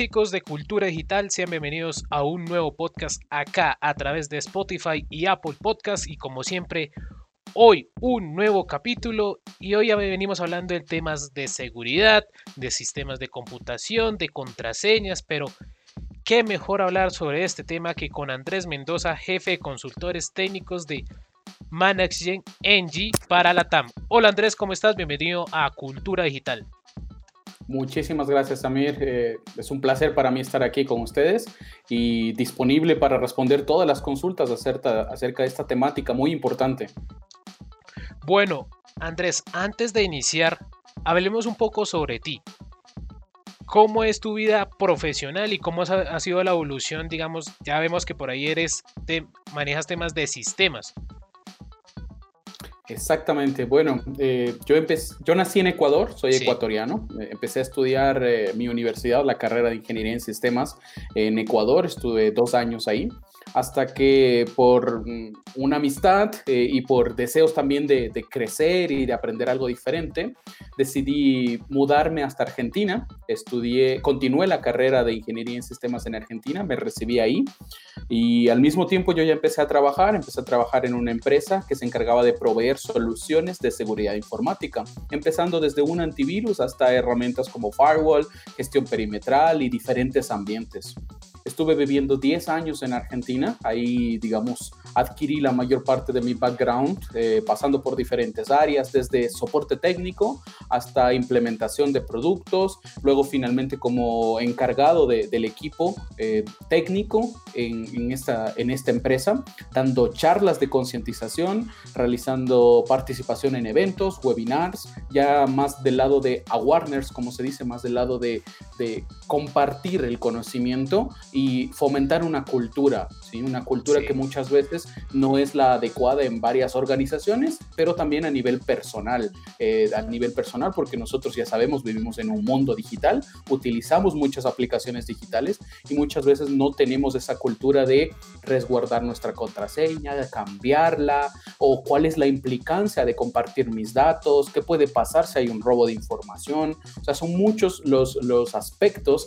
chicos de Cultura Digital? Sean bienvenidos a un nuevo podcast acá a través de Spotify y Apple Podcast y como siempre hoy un nuevo capítulo y hoy venimos hablando de temas de seguridad, de sistemas de computación, de contraseñas, pero qué mejor hablar sobre este tema que con Andrés Mendoza, jefe de consultores técnicos de Management NG para la TAM. Hola Andrés, ¿cómo estás? Bienvenido a Cultura Digital. Muchísimas gracias, Samir. Eh, es un placer para mí estar aquí con ustedes y disponible para responder todas las consultas acerca, acerca de esta temática muy importante. Bueno, Andrés, antes de iniciar, hablemos un poco sobre ti. ¿Cómo es tu vida profesional y cómo ha sido la evolución? Digamos, ya vemos que por ahí eres, te, manejas temas de sistemas. Exactamente. Bueno, eh, yo, empecé, yo nací en Ecuador, soy ecuatoriano. Eh, empecé a estudiar eh, mi universidad, la carrera de Ingeniería en Sistemas en Ecuador. Estuve dos años ahí hasta que por mm, una amistad y por deseos también de, crecer y de aprender algo diferente, decidí mudarme hasta Argentina. Estudié, continué la carrera de Ingeniería en Sistemas en Argentina, me recibí ahí y al mismo tiempo yo ya empecé a trabajar, empecé a trabajar en una empresa que se encargaba de proveer soluciones de seguridad informática, empezando desde un antivirus hasta herramientas como firewall, gestión perimetral y diferentes ambientes. Estuve viviendo 10 años en Argentina, ahí digamos adquirí la mayor parte de mi background, eh, pasando por diferentes áreas, desde soporte técnico hasta implementación de productos, luego finalmente como encargado del equipo eh, técnico en, esta, en esta empresa, dando charlas de concientización, realizando participación en eventos, webinars, ya más del lado de awareness, como se dice, más del lado de, de compartir el conocimiento y fomentar una cultura, ¿sí? una cultura que muchas veces no es la adecuada en varias organizaciones, pero también a nivel personal, eh, a nivel personal porque nosotros ya sabemos, vivimos en un mundo digital, utilizamos muchas aplicaciones digitales y muchas veces no tenemos esa cultura de resguardar nuestra contraseña, de cambiarla o cuál es la implicancia de compartir mis datos, qué puede pasar si hay un robo de información. O sea, son muchos los, los aspectos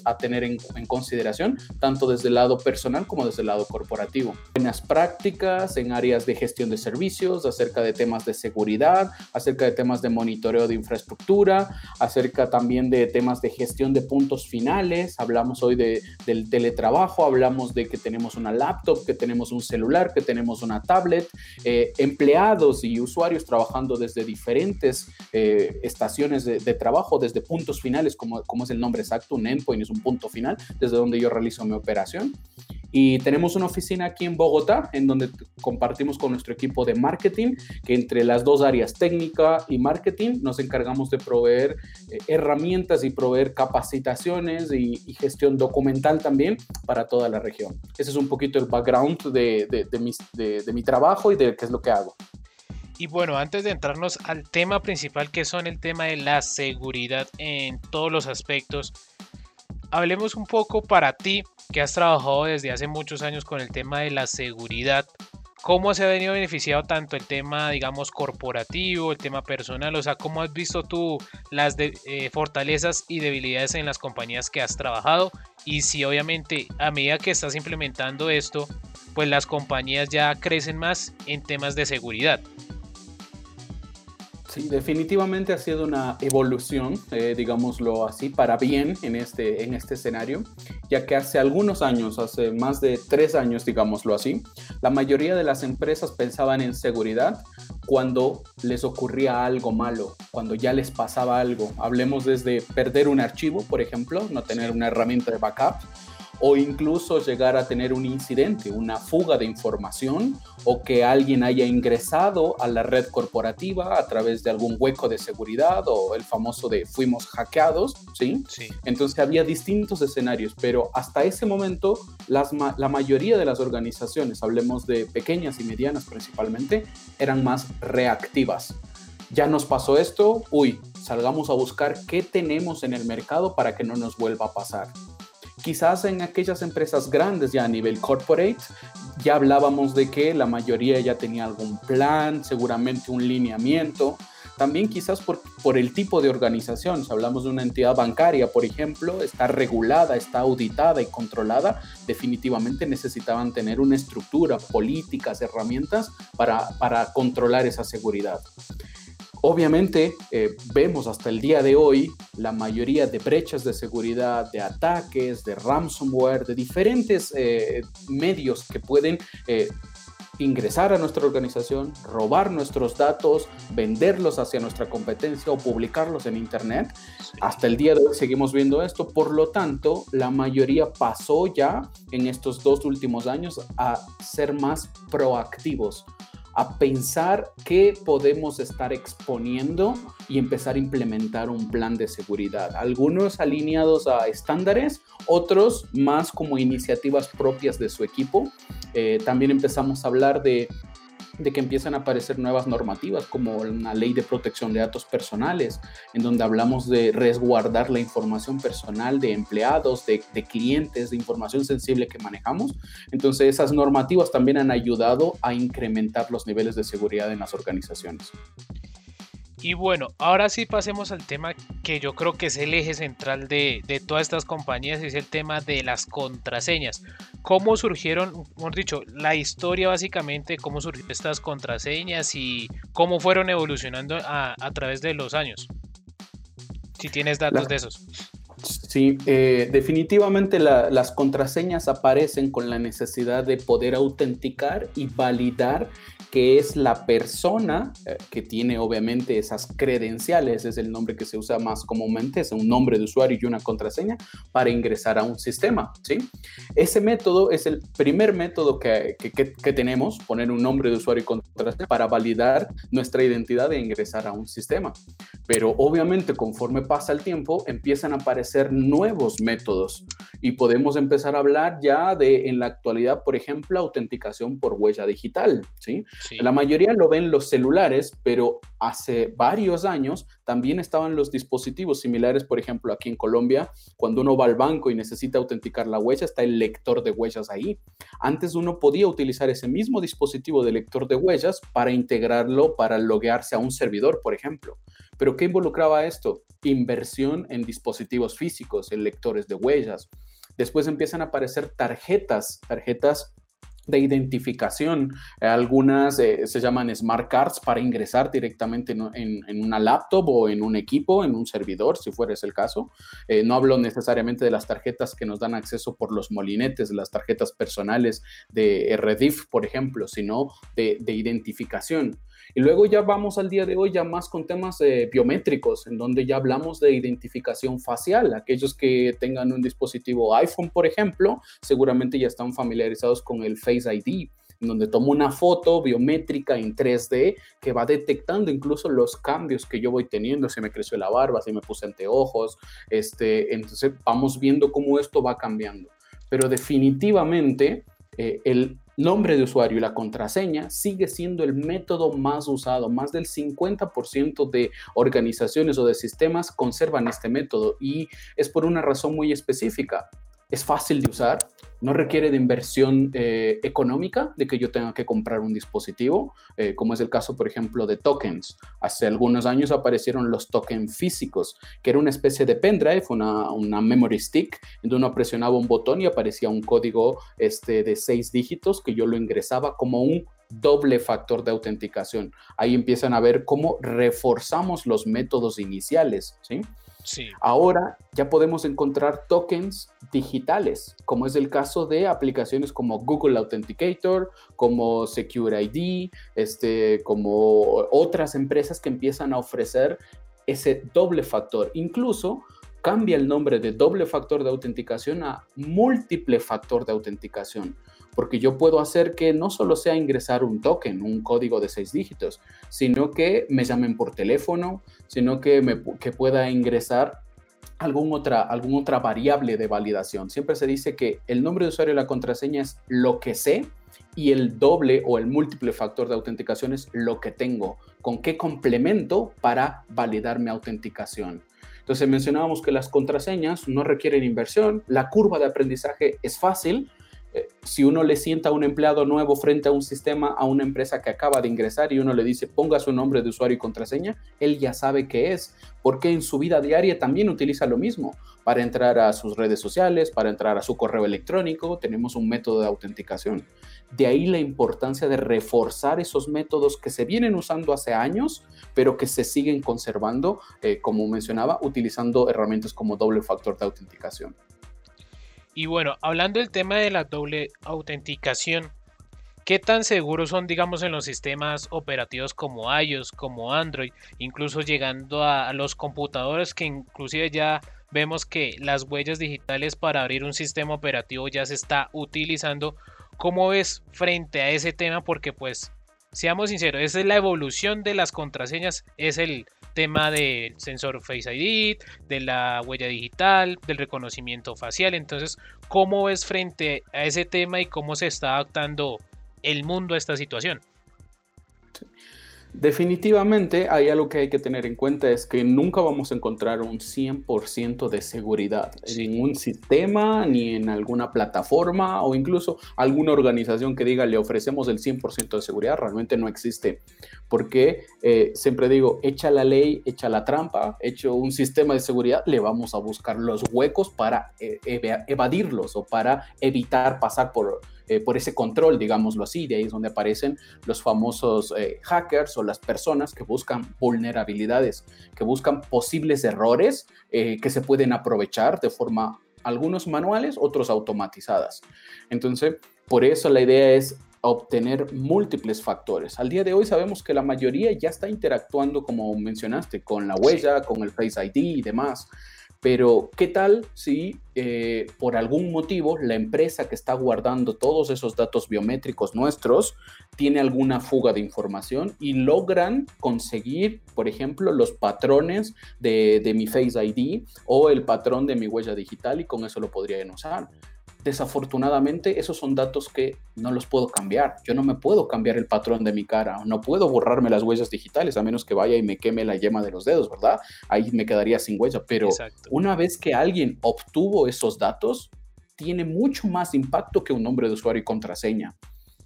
a tener en, consideración, tanto desde el lado personal como desde el lado corporativo. Buenas prácticas en áreas de gestión de servicios, acerca de temas de seguridad, acerca de temas de monitoreo de infraestructura, acerca también de temas de gestión de puntos finales. Hablamos hoy de, del teletrabajo, hablamos de que tenemos una laptop, que tenemos un celular, que tenemos una tablet, eh, empleados y usuarios trabajando desde diferentes eh, estaciones de, de, trabajo, desde puntos finales, como, como es el nombre exacto, un endpoint es un punto final, desde donde yo realizo mi operación. Y tenemos una oficina aquí en Bogotá, en donde compartimos con nuestro equipo de marketing, que entre las dos áreas técnica y marketing nos encargamos de proveer eh, herramientas y proveer capacitaciones y, gestión documental también para toda la región. Ese es un poquito el background de, de, de, de mi trabajo y de qué es lo que hago. Y bueno, antes de entrarnos al tema principal, que son el tema de la seguridad en todos los aspectos, hablemos un poco para ti, que has trabajado desde hace muchos años con el tema de la seguridad. ¿Cómo se ha venido beneficiado tanto el tema, digamos, corporativo, el tema personal? O sea, ¿cómo has visto tú las eh, fortalezas y debilidades en las compañías que has trabajado? Y si obviamente a medida que estás implementando esto, pues las compañías ya crecen más en temas de seguridad. Sí, definitivamente ha sido una evolución, eh, digámoslo así, para bien en este, en este escenario, ya que hace algunos años, hace más de tres años, digámoslo así, la mayoría de las empresas pensaban en seguridad cuando les ocurría algo malo, cuando ya les pasaba algo. Hablemos desde perder un archivo, por ejemplo, no tener una herramienta de backup, o incluso llegar a tener un incidente, una fuga de información o que alguien haya ingresado a la red corporativa a través de algún hueco de seguridad o el famoso de fuimos hackeados, ¿sí? sí. Entonces había distintos escenarios, pero hasta ese momento las, la mayoría de las organizaciones, hablemos de pequeñas y medianas principalmente, eran más reactivas. Ya nos pasó esto, uy, salgamos a buscar qué tenemos en el mercado para que no nos vuelva a pasar. Quizás en aquellas empresas grandes ya a nivel corporate, ya hablábamos de que la mayoría ya tenía algún plan, seguramente un lineamiento. también quizás por, el tipo de organización. Si hablamos de una entidad bancaria, por ejemplo, está regulada, está auditada y controlada, definitivamente necesitaban tener una estructura, políticas, herramientas para controlar esa seguridad. Obviamente, eh, vemos hasta el día de hoy la mayoría de brechas de seguridad, de ataques, de ransomware, de diferentes eh, medios que pueden eh, ingresar a nuestra organización, robar nuestros datos, venderlos hacia nuestra competencia o publicarlos en Internet. Hasta el día de hoy seguimos viendo esto. Por lo tanto, la mayoría pasó ya en estos dos últimos años a ser más proactivos a pensar qué podemos estar exponiendo y empezar a implementar un plan de seguridad. Algunos alineados a estándares, otros más como iniciativas propias de su equipo. Eh, también empezamos a hablar de de que empiezan a aparecer nuevas normativas como una ley de protección de datos personales, en donde hablamos de resguardar la información personal de empleados, de, clientes, de información sensible que manejamos. Entonces esas normativas también han ayudado a incrementar los niveles de seguridad en las organizaciones. Y bueno, ahora sí pasemos al tema que yo creo que es el eje central de, todas estas compañías, es el tema de las contraseñas. ¿Cómo surgieron, hemos dicho, la historia básicamente, cómo surgieron estas contraseñas y cómo fueron evolucionando a, través de los años? Si tienes datos de esos. Sí, eh, definitivamente las contraseñas aparecen con la necesidad de poder autenticar y validar que es la persona eh, que tiene obviamente esas credenciales, es el nombre que se usa más comúnmente, es un nombre de usuario y una contraseña para ingresar a un sistema, ¿sí? Ese método es el primer método que, que, tenemos, poner un nombre de usuario y contraseña para validar nuestra identidad e ingresar a un sistema. Pero obviamente conforme pasa el tiempo empiezan a aparecer nuevos métodos y podemos empezar a hablar ya de en la actualidad, por ejemplo, autenticación por huella digital, ¿sí? La mayoría lo ven los celulares, pero hace varios años también estaban los dispositivos similares, por ejemplo, aquí en Colombia, cuando uno va al banco y necesita autenticar la huella, está el lector de huellas ahí. Antes uno podía utilizar ese mismo dispositivo de lector de huellas para integrarlo, para loguearse a un servidor, por ejemplo. Pero ¿qué involucraba esto? Inversión en dispositivos físicos, en lectores de huellas. Después empiezan a aparecer tarjetas, tarjetas de identificación. Algunas eh, se llaman smart cards para ingresar directamente en, una laptop o en un equipo, en un servidor, si fuera ese el caso. Eh, no hablo necesariamente de las tarjetas que nos dan acceso por los molinetes, las tarjetas personales de Redif, por ejemplo, sino de, de identificación. Y luego ya vamos al día de hoy ya más con temas eh, biométricos, en donde ya hablamos de identificación facial. Aquellos que tengan un dispositivo iPhone, por ejemplo, seguramente ya están familiarizados con el Face ID en donde tomo una foto biométrica en 3D que va detectando incluso los cambios que yo voy teniendo, si me creció la barba, si me puse anteojos, este, entonces vamos viendo cómo esto va cambiando. Pero definitivamente eh, el nombre de usuario y la contraseña sigue siendo el método más usado. Más del 50% de organizaciones o de sistemas conservan este método y es por una razón muy específica. Es fácil de usar, no requiere de inversión eh, económica, de que yo tenga que comprar un dispositivo, eh, como es el caso, por ejemplo, de tokens. Hace algunos años aparecieron los tokens físicos, que era una especie de pendrive, una, una memory stick, donde uno presionaba un botón y aparecía un código este, de seis dígitos que yo lo ingresaba como un doble factor de autenticación. Ahí empiezan a ver cómo reforzamos los métodos iniciales, ¿sí? Ahora ya podemos encontrar tokens digitales, como es el caso de aplicaciones como Google Authenticator, como Secure ID, este, como otras empresas que empiezan a ofrecer ese doble factor. Incluso cambia el nombre de doble factor de autenticación a múltiple factor de autenticación porque yo puedo hacer que no solo sea ingresar un token, un código de seis dígitos, sino que me llamen por teléfono, sino que, me, que pueda ingresar algún otra, alguna otra variable de validación. Siempre se dice que el nombre de usuario y la contraseña es lo que sé y el doble o el múltiple factor de autenticación es lo que tengo, con qué complemento para validar mi autenticación. Entonces mencionábamos que las contraseñas no requieren inversión, la curva de aprendizaje es fácil, si uno le sienta a un empleado nuevo frente a un sistema, a una empresa que acaba de ingresar y uno le dice ponga su nombre de usuario y contraseña, él ya sabe qué es, porque en su vida diaria también utiliza lo mismo. Para entrar a sus redes sociales, para entrar a su correo electrónico, tenemos un método de autenticación. De ahí la importancia de reforzar esos métodos que se vienen usando hace años, pero que se siguen conservando, eh, como mencionaba, utilizando herramientas como doble factor de autenticación. Y bueno, hablando del tema de la doble autenticación, ¿qué tan seguros son, digamos, en los sistemas operativos como iOS, como Android, incluso llegando a, los computadores que inclusive ya vemos que las huellas digitales para abrir un sistema operativo ya se está utilizando? ¿Cómo ves frente a ese tema? Porque pues, seamos sinceros, esa es la evolución de las contraseñas, es el tema del sensor Face ID, de la huella digital, del reconocimiento facial. Entonces, ¿cómo ves frente a ese tema y cómo se está adaptando el mundo a esta situación? Definitivamente hay algo que hay que tener en cuenta es que nunca vamos a encontrar un 100% de seguridad en un sistema ni en alguna plataforma o incluso alguna organización que diga le ofrecemos el 100% de seguridad, realmente no existe. Porque eh, siempre digo, echa la ley, echa la trampa, hecho un sistema de seguridad, le vamos a buscar los huecos para eh, evadirlos o para evitar pasar por eh, por ese control, digámoslo así. De ahí es donde aparecen los famosos eh, hackers o las personas que buscan vulnerabilidades, que buscan posibles errores eh, que se pueden aprovechar de forma, algunos manuales, otros automatizadas. Entonces, por eso la idea es obtener múltiples factores. Al día de hoy sabemos que la mayoría ya está interactuando, como mencionaste, con la huella, con el Face ID y demás. Pero, ¿qué tal si eh, por algún motivo la empresa que está guardando todos esos datos biométricos nuestros tiene alguna fuga de información y logran conseguir, por ejemplo, los patrones de, de mi Face ID o el patrón de mi huella digital y con eso lo podrían usar? Desafortunadamente, esos son datos que no los puedo cambiar. Yo no me puedo cambiar el patrón de mi cara, no puedo borrarme las huellas digitales a menos que vaya y me queme la yema de los dedos, ¿verdad? Ahí me quedaría sin huella. Pero una vez que alguien obtuvo esos datos, tiene mucho más impacto que un nombre de usuario y contraseña.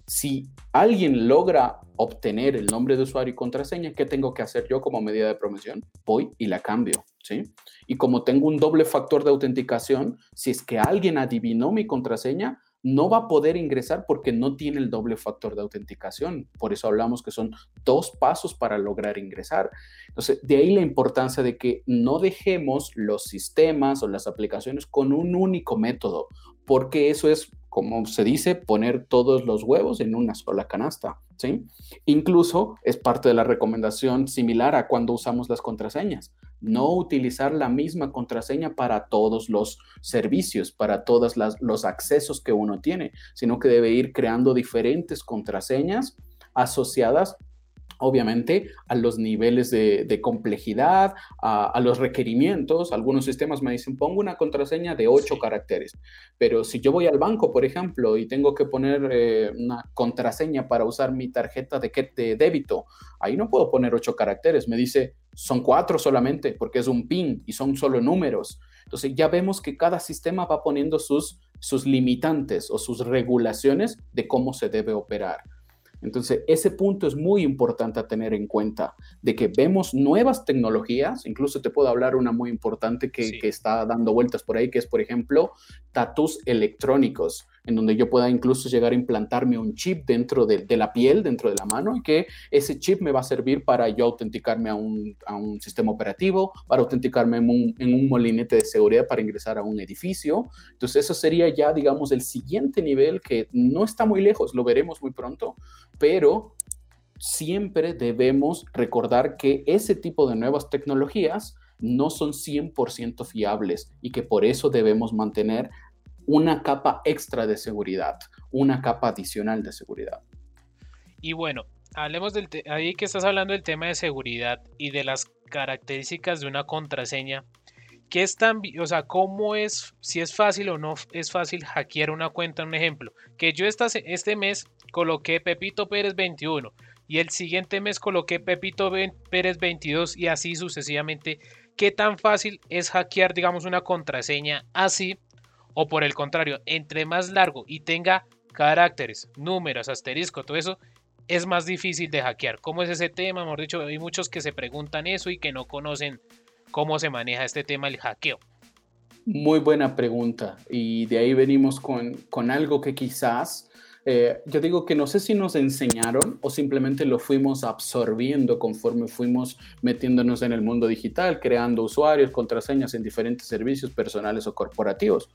Si alguien logra obtener el nombre de usuario y contraseña, ¿qué tengo que hacer yo como medida de promoción? Voy y la cambio. Y como tengo un doble factor de autenticación, si es que alguien adivinó mi contraseña, no va a poder ingresar porque no tiene el doble factor de autenticación. Por eso hablamos que son dos pasos para lograr ingresar. Entonces, de ahí la importancia de que no dejemos los sistemas o las aplicaciones con un único método, porque eso es, como se dice, poner todos los huevos en una sola canasta. ¿sí? Incluso es parte de la recomendación similar a cuando usamos las contraseñas no utilizar la misma contraseña para todos los servicios, para todos los accesos que uno tiene, sino que debe ir creando diferentes contraseñas asociadas obviamente a los niveles de, complejidad, a, los requerimientos. Algunos sistemas me dicen, pongo una contraseña de ocho caracteres, pero si yo voy al banco, por ejemplo, y tengo que poner eh, una contraseña para usar mi tarjeta de, de débito, ahí no puedo poner ocho caracteres. Me dice, son cuatro solamente, porque es un PIN y son solo números. Entonces ya vemos que cada sistema va poniendo sus, sus limitantes o sus regulaciones de cómo se debe operar. Entonces, ese punto es muy importante a tener en cuenta, de que vemos nuevas tecnologías, incluso te puedo hablar una muy importante que, que está dando vueltas por ahí, que es, por ejemplo, tatus electrónicos en donde yo pueda incluso llegar a implantarme un chip dentro de, la piel, dentro de la mano, y que ese chip me va a servir para yo autenticarme a un, sistema operativo, para autenticarme en un, en un, molinete de seguridad para ingresar a un edificio. Entonces eso sería ya, digamos, el siguiente nivel que no está muy lejos, lo veremos muy pronto, pero siempre debemos recordar que ese tipo de nuevas tecnologías no son 100% fiables y que por eso debemos mantener una capa extra de seguridad, una capa adicional de seguridad. Y bueno, hablemos del ahí que estás hablando del tema de seguridad y de las características de una contraseña. ¿Qué es tan, o sea, cómo es, si es fácil o no es fácil hackear una cuenta? Un ejemplo, que yo este mes coloqué Pepito Pérez 21 y el siguiente mes coloqué Pepito Pérez 22 y así sucesivamente. ¿Qué tan fácil es hackear, digamos, una contraseña así? O por el contrario, entre más largo y tenga caracteres, números, asterisco, todo eso, es más difícil de hackear. ¿Cómo es ese tema? Hemos dicho, hay muchos que se preguntan eso y que no conocen cómo se maneja este tema del hackeo. Muy buena pregunta. Y de ahí venimos con, con algo que quizás eh, yo digo que no sé si nos enseñaron o simplemente lo fuimos absorbiendo conforme fuimos metiéndonos en el mundo digital, creando usuarios, contraseñas en diferentes servicios personales o corporativos.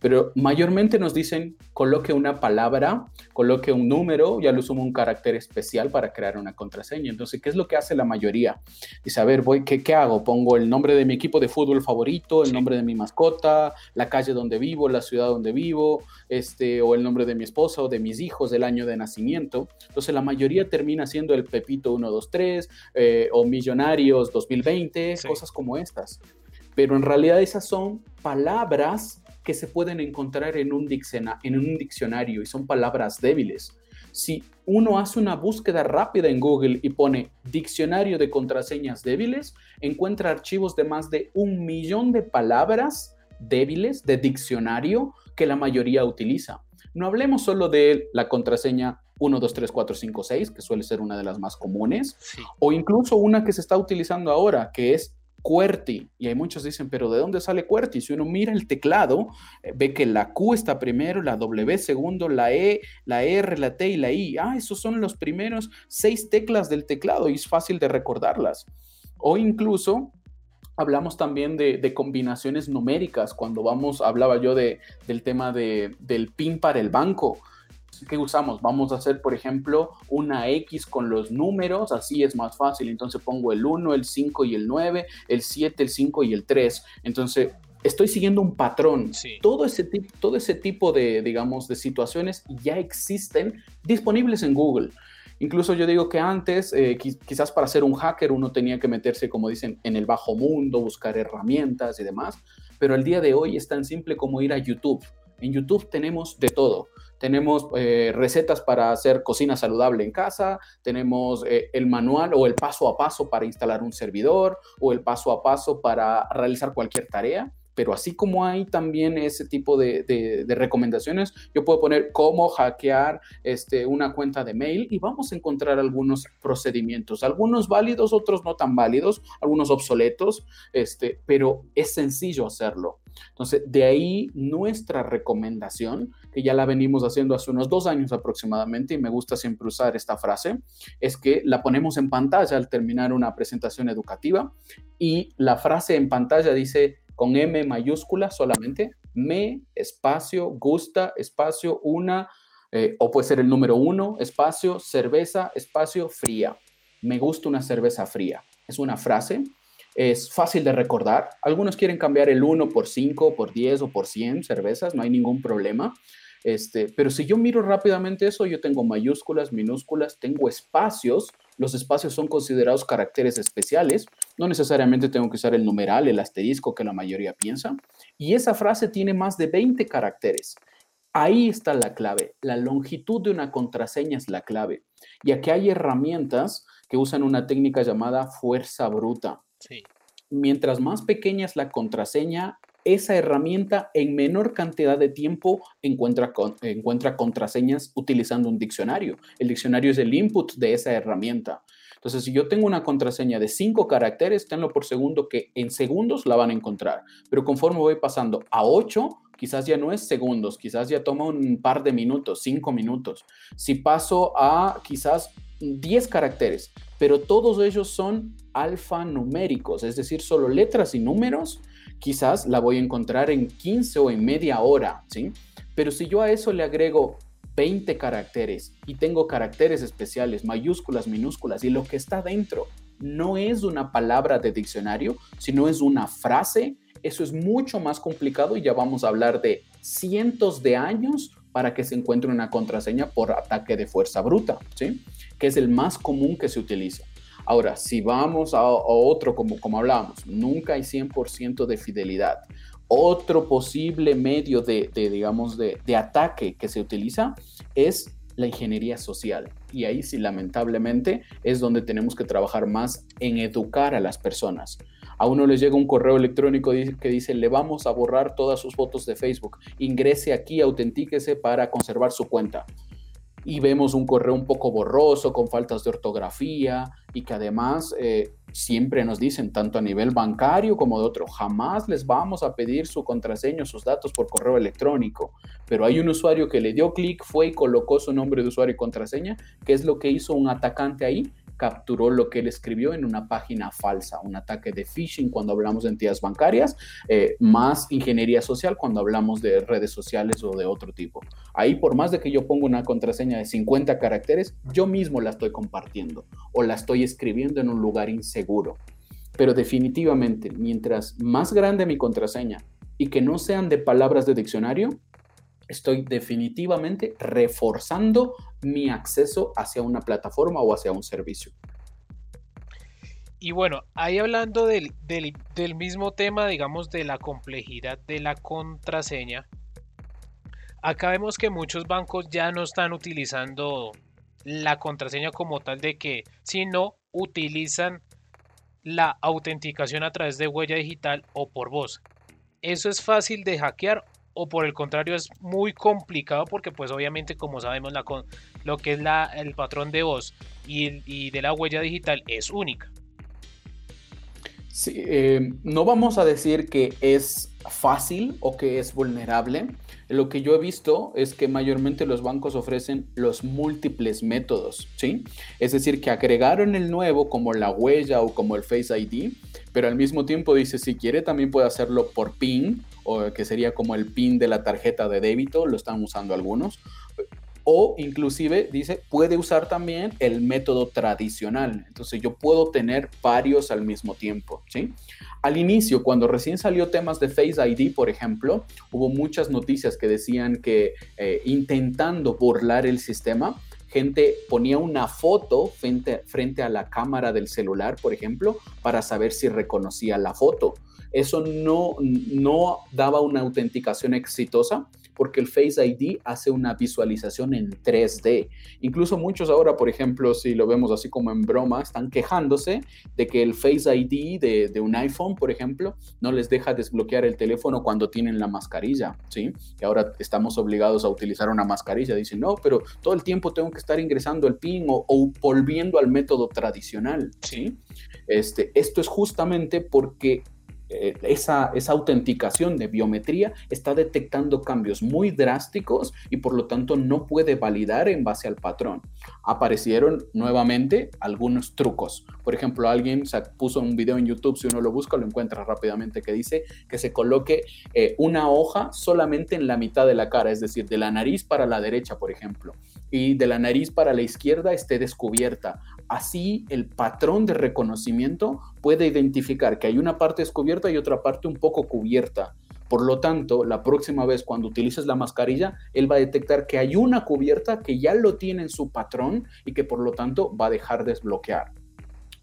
Pero mayormente nos dicen coloque una palabra, coloque un número, ya lo sumo un carácter especial para crear una contraseña. Entonces, ¿qué es lo que hace la mayoría? Dice, a ver, voy, ¿qué, qué hago? Pongo el nombre de mi equipo de fútbol favorito, el nombre de mi mascota, la calle donde vivo, la ciudad donde vivo, este, o el nombre de mi esposa o de mis hijos del año de nacimiento. Entonces la mayoría termina siendo el Pepito 123 eh, o Millonarios 2020, cosas como estas. Pero en realidad esas son palabras que se pueden encontrar en un, en un diccionario y son palabras débiles. Si uno hace una búsqueda rápida en Google y pone diccionario de contraseñas débiles, encuentra archivos de más de un millón de palabras débiles de diccionario que la mayoría utiliza. No hablemos solo de la contraseña 1, 2, 3, 4, 5, 6, que suele ser una de las más comunes, o incluso una que se está utilizando ahora, que es QWERTY. Y hay muchos dicen, pero ¿de dónde sale QWERTY? Si uno mira el teclado, eh, ve que la Q está primero, la W segundo, la E, la R, la T y la I. Ah, esos son los primeros seis teclas del teclado y es fácil de recordarlas. O incluso hablamos también de, combinaciones numéricas. Cuando vamos, hablaba yo de, del tema de, del PIN para el banco. ¿Qué usamos? Vamos a hacer, por ejemplo, una X con los números, así es más fácil. Entonces pongo el 1, el 5 y el 9, el 7, el 5 y el 3. Entonces, estoy siguiendo un patrón. Todo, ese, todo ese tipo de, digamos, de situaciones ya existen disponibles en Google. Incluso yo digo que antes, eh, quizás para ser un hacker uno tenía que meterse, como dicen, en el bajo mundo, buscar herramientas y demás, pero el día de hoy es tan simple como ir a YouTube. En YouTube tenemos de todo. Tenemos eh, recetas para hacer cocina saludable en casa, tenemos eh, el manual o el paso a paso para instalar un servidor o el paso a paso para realizar cualquier tarea pero así como hay también ese tipo de, recomendaciones, yo puedo poner cómo hackear este, una cuenta de mail y vamos a encontrar algunos procedimientos, algunos válidos, otros no tan válidos, algunos obsoletos, este, pero es sencillo hacerlo. Entonces, de ahí nuestra recomendación, que ya la venimos haciendo hace unos dos años aproximadamente, y me gusta siempre usar esta frase, es que la ponemos en pantalla al terminar una presentación educativa y la frase en pantalla dice, con M mayúscula solamente, me, espacio, gusta, espacio, una, eh, o puede ser el número uno, espacio, cerveza, espacio, fría. Me gusta una cerveza fría. Es una frase, es fácil de recordar. Algunos quieren cambiar el 1 por 5, por 10 o por 100 cervezas, no hay ningún problema. Este, pero si yo miro rápidamente eso, yo tengo mayúsculas, minúsculas, tengo espacios los espacios son considerados caracteres especiales. No necesariamente tengo que usar el numeral, el asterisco que la mayoría piensa. Y esa frase tiene más de 20 caracteres. Ahí está la clave. La longitud de una contraseña es la clave. Y aquí hay herramientas que usan una técnica llamada fuerza bruta. Mientras más pequeña es la contraseña, esa herramienta en menor cantidad de tiempo encuentra, encuentra contraseñas utilizando un diccionario. El diccionario es el input de esa herramienta. Entonces, si yo tengo una contraseña de cinco caracteres, tenlo por segundo que en segundos la van a encontrar. Pero conforme voy pasando a ocho, quizás ya no es segundos, quizás ya toma un par de minutos, cinco minutos. Si paso a quizás 10 caracteres, pero todos ellos son alfanuméricos, es decir, solo letras y números, quizás la voy a encontrar en 15 o en media hora, ¿sí? Pero si yo a eso le agrego 20 caracteres y tengo caracteres especiales, mayúsculas, minúsculas y lo que está dentro no es una palabra de diccionario, sino es una frase, eso es mucho más complicado y ya vamos a hablar de cientos de años para que se encuentre una contraseña por ataque de fuerza bruta, ¿sí? Que es el más común que se utiliza. Ahora, si vamos a, otro, como, como hablábamos, nunca hay 100% de fidelidad. Otro posible medio de, digamos, de, ataque que se utiliza es la ingeniería social. Y ahí sí, lamentablemente, es donde tenemos que trabajar más en educar a las personas. A uno les llega un correo electrónico que dice, le vamos a borrar todas sus fotos de Facebook. Ingrese aquí, autentíquese para conservar su cuenta y vemos un correo un poco borroso, con faltas de ortografía y que además eh, siempre nos dicen, tanto a nivel bancario como de otro, jamás les vamos a pedir su contraseña sus datos por correo electrónico. Pero hay un usuario que le dio clic, fue y colocó su nombre de usuario y contraseña, que es lo que hizo un atacante ahí capturó lo que él escribió en una página falsa, un ataque de phishing cuando hablamos de entidades bancarias, eh, más ingeniería social cuando hablamos de redes sociales o de otro tipo. Ahí por más de que yo ponga una contraseña de 50 caracteres, yo mismo la estoy compartiendo o la estoy escribiendo en un lugar inseguro. Pero definitivamente, mientras más grande mi contraseña y que no sean de palabras de diccionario, estoy definitivamente reforzando mi acceso hacia una plataforma o hacia un servicio. Y bueno, ahí hablando del, mismo tema, digamos, de la complejidad de la contraseña, acá vemos que muchos bancos ya no están utilizando la contraseña como tal de que, sino utilizan la autenticación a través de huella digital o por voz. ¿Eso es fácil de hackear o por el contrario es muy complicado porque pues obviamente como sabemos la, lo que es la, el patrón de voz y, de la huella digital es única. Sí, eh, no vamos a decir que es fácil o que es vulnerable. Lo que yo he visto es que mayormente los bancos ofrecen los múltiples métodos, ¿sí? Es decir, que agregaron el nuevo como la huella o como el Face ID, pero al mismo tiempo dice, si quiere también puede hacerlo por PIN o que sería como el PIN de la tarjeta de débito, lo están usando algunos. O inclusive dice, puede usar también el método tradicional. Entonces yo puedo tener varios al mismo tiempo, ¿sí? Al inicio, cuando recién salió temas de Face ID, por ejemplo, hubo muchas noticias que decían que eh, intentando burlar el sistema, gente ponía una foto frente, frente a la cámara del celular, por ejemplo, para saber si reconocía la foto eso no, no daba una autenticación exitosa porque el Face ID hace una visualización en 3D. Incluso muchos ahora, por ejemplo, si lo vemos así como en broma, están quejándose de que el Face ID de, un iPhone, por ejemplo, no les deja desbloquear el teléfono cuando tienen la mascarilla, ¿sí? Y ahora estamos obligados a utilizar una mascarilla. Dicen, no, pero todo el tiempo tengo que estar ingresando el PIN o, o volviendo al método tradicional, ¿sí? Este, esto es justamente porque eh, esa, esa autenticación de biometría está detectando cambios muy drásticos y por lo tanto no puede validar en base al patrón. Aparecieron nuevamente algunos trucos. Por ejemplo, alguien puso un video en YouTube, si uno lo busca lo encuentra rápidamente, que dice que se coloque eh, una hoja solamente en la mitad de la cara, es decir, de la nariz para la derecha, por ejemplo, y de la nariz para la izquierda esté descubierta. Así el patrón de reconocimiento puede identificar que hay una parte descubierta y otra parte un poco cubierta. Por lo tanto, la próxima vez cuando utilices la mascarilla, él va a detectar que hay una cubierta que ya lo tiene en su patrón y que por lo tanto va a dejar desbloquear.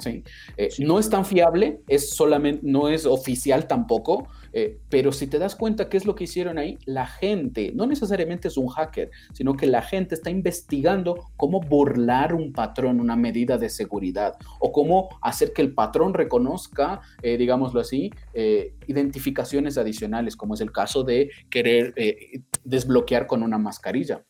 Eh, ¿sí? no es tan fiable, es solamente, no es oficial tampoco, eh, pero si te das cuenta qué es lo que hicieron ahí, la gente, no necesariamente es un hacker, sino que la gente está investigando cómo burlar un patrón, una medida de seguridad, o cómo hacer que el patrón reconozca, eh, digámoslo así, identificaciones adicionales, como es el caso de querer desbloquear con una mascarilla.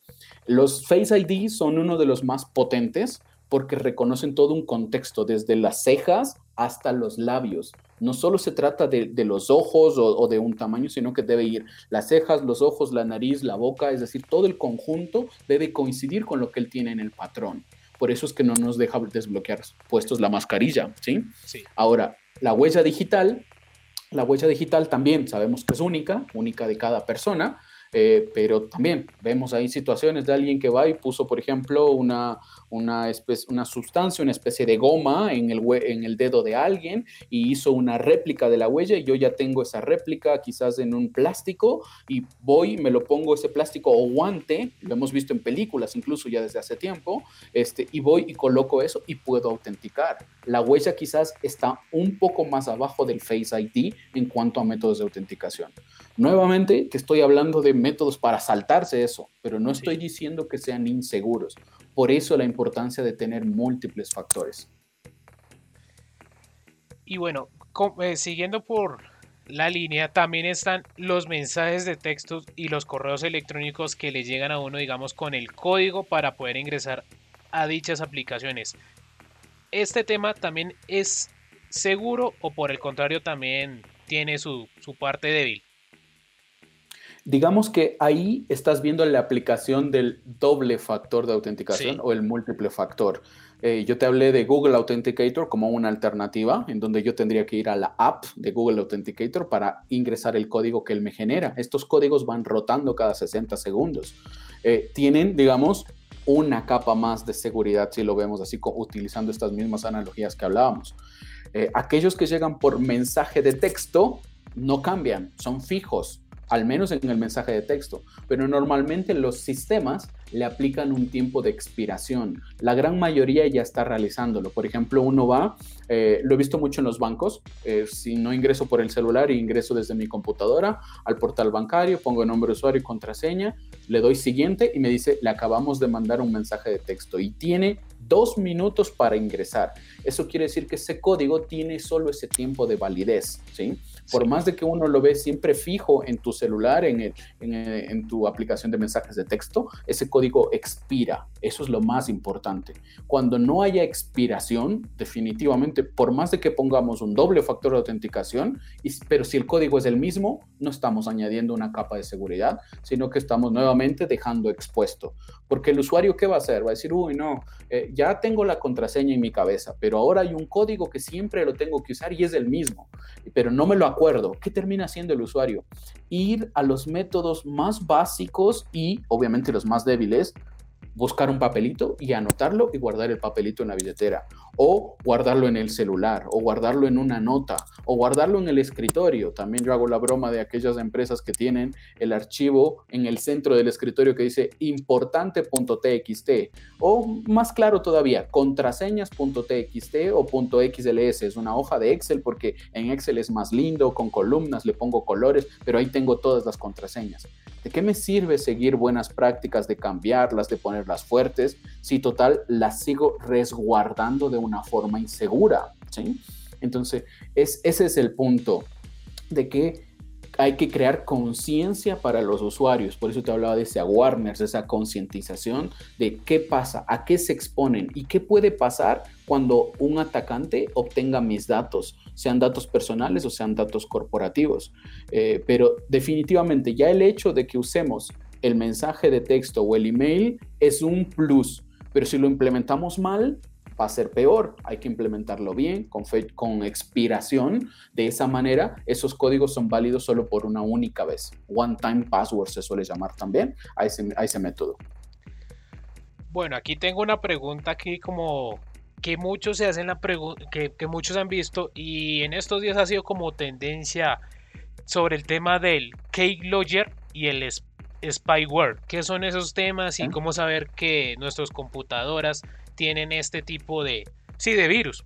Los Face ID son uno de los más potentes porque reconocen todo un contexto, desde las cejas hasta los labios. No solo se trata de, los ojos o, de un tamaño, sino que debe ir las cejas, los ojos, la nariz, la boca, es decir, todo el conjunto debe coincidir con lo que él tiene en el patrón. Por eso es que no nos deja desbloquear puestos la mascarilla, ¿sí? sí. Ahora, la huella digital, la huella digital también sabemos que es única, única de cada persona, eh, pero también vemos ahí situaciones de alguien que va y puso, por ejemplo, una, una, especie, una sustancia, una especie de goma en el, en el dedo de alguien y hizo una réplica de la huella y yo ya tengo esa réplica quizás en un plástico y voy, me lo pongo ese plástico o guante, lo hemos visto en películas incluso ya desde hace tiempo, este, y voy y coloco eso y puedo autenticar. La huella quizás está un poco más abajo del Face ID en cuanto a métodos de autenticación. Nuevamente, que estoy hablando de métodos para saltarse eso, pero no estoy diciendo que sean inseguros. Por eso la importancia de tener múltiples factores. Y bueno, eh, siguiendo por la línea, también están los mensajes de texto y los correos electrónicos que le llegan a uno, digamos, con el código para poder ingresar a dichas aplicaciones. Este tema también es seguro o por el contrario también tiene su, parte débil. Digamos que ahí estás viendo la aplicación del doble factor de autenticación o el múltiple factor. Eh, yo te hablé de Google Authenticator como una alternativa, en donde yo tendría que ir a la app de Google Authenticator para ingresar el código que él me genera. Estos códigos van rotando cada 60 segundos. Eh, tienen, digamos, una capa más de seguridad, si lo vemos así, utilizando estas mismas analogías que hablábamos. Eh, aquellos que llegan por mensaje de texto no cambian, son fijos, al menos en el mensaje de texto, pero normalmente los sistemas le aplican un tiempo de expiración. La gran mayoría ya está realizándolo. Por ejemplo, uno va, eh, lo he visto mucho en los bancos, eh, si no ingreso por el celular ingreso desde mi computadora al portal bancario, pongo nombre de usuario y contraseña, le doy siguiente y me dice, le acabamos de mandar un mensaje de texto y tiene dos minutos para ingresar. Eso quiere decir que ese código tiene solo ese tiempo de validez, ¿sí? Por más de que uno lo ve siempre fijo en tu celular, en, en, tu aplicación de mensajes de texto, ese código expira. Eso es lo más importante. Cuando no haya expiración, definitivamente, por más de que pongamos un doble factor de autenticación, pero si el código es el mismo, no estamos añadiendo una capa de seguridad, sino que estamos nuevamente dejando expuesto. Porque el usuario, ¿qué va a hacer? Va a decir, uy, no, eh, ya tengo la contraseña en mi cabeza, pero ahora hay un código que siempre lo tengo que usar y es el mismo, pero no me lo acuerdo. ¿Qué termina haciendo el usuario? Ir a los métodos más básicos y obviamente los más débiles buscar un papelito y anotarlo y guardar el papelito en la billetera, o guardarlo en el celular, o guardarlo en una nota, o guardarlo en el escritorio. También yo hago la broma de aquellas empresas que tienen el archivo en el centro del escritorio que dice importante.txt, o más claro todavía, contraseñas.txt o .xls. Es una hoja de Excel porque en Excel es más lindo, con columnas, le pongo colores, pero ahí tengo todas las contraseñas. ¿De qué me sirve seguir buenas prácticas de cambiarlas, de ponerlas fuertes, si total las sigo resguardando de una forma insegura? ¿sí? Entonces, es, ese es el punto de que hay que crear conciencia para los usuarios. Por eso te hablaba de ese awareness, de esa concientización de qué pasa, a qué se exponen y qué puede pasar cuando un atacante obtenga mis datos, sean datos personales o sean datos corporativos. Eh, pero definitivamente ya el hecho de que usemos el mensaje de texto o el email es un plus, pero si lo implementamos mal, va a ser peor. Hay que implementarlo bien, con, con expiración. De esa manera, esos códigos son válidos solo por una única vez. One-time password se suele llamar también a ese, a ese método. Bueno, aquí tengo una pregunta aquí como que muchos se hacen la pregunta, que, que, muchos han visto y en estos días ha sido como tendencia sobre el tema del keylogger y el spyware. ¿Qué son esos temas y cómo saber que nuestras computadoras tienen este tipo de, sí, de virus.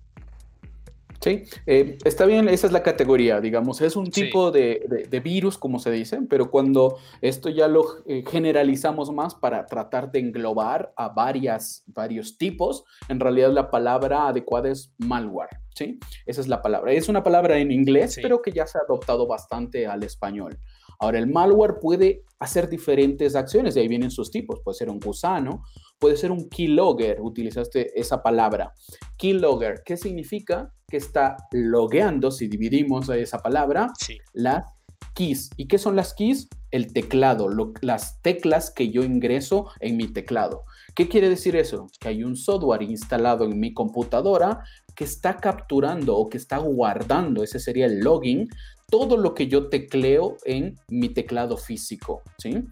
Sí, eh, está bien, esa es la categoría, digamos, es un tipo de, virus, como se dice, pero cuando esto ya lo eh, generalizamos más para tratar de englobar a varias, varios tipos, en realidad la palabra adecuada es malware, ¿sí? Esa es la palabra. Es una palabra en inglés, pero que ya se ha adoptado bastante al español. Ahora, el malware puede hacer diferentes acciones, de ahí vienen sus tipos. Puede ser un gusano, puede ser un keylogger, utilizaste esa palabra. Keylogger, ¿qué significa? Que está logueando, si dividimos esa palabra, las keys. ¿Y qué son las keys? El teclado, las teclas que yo ingreso en mi teclado. ¿Qué quiere decir eso? Que hay un software instalado en mi computadora que está capturando o que está guardando, ese sería el login, todo lo que yo tecleo en mi teclado físico, ¿sí?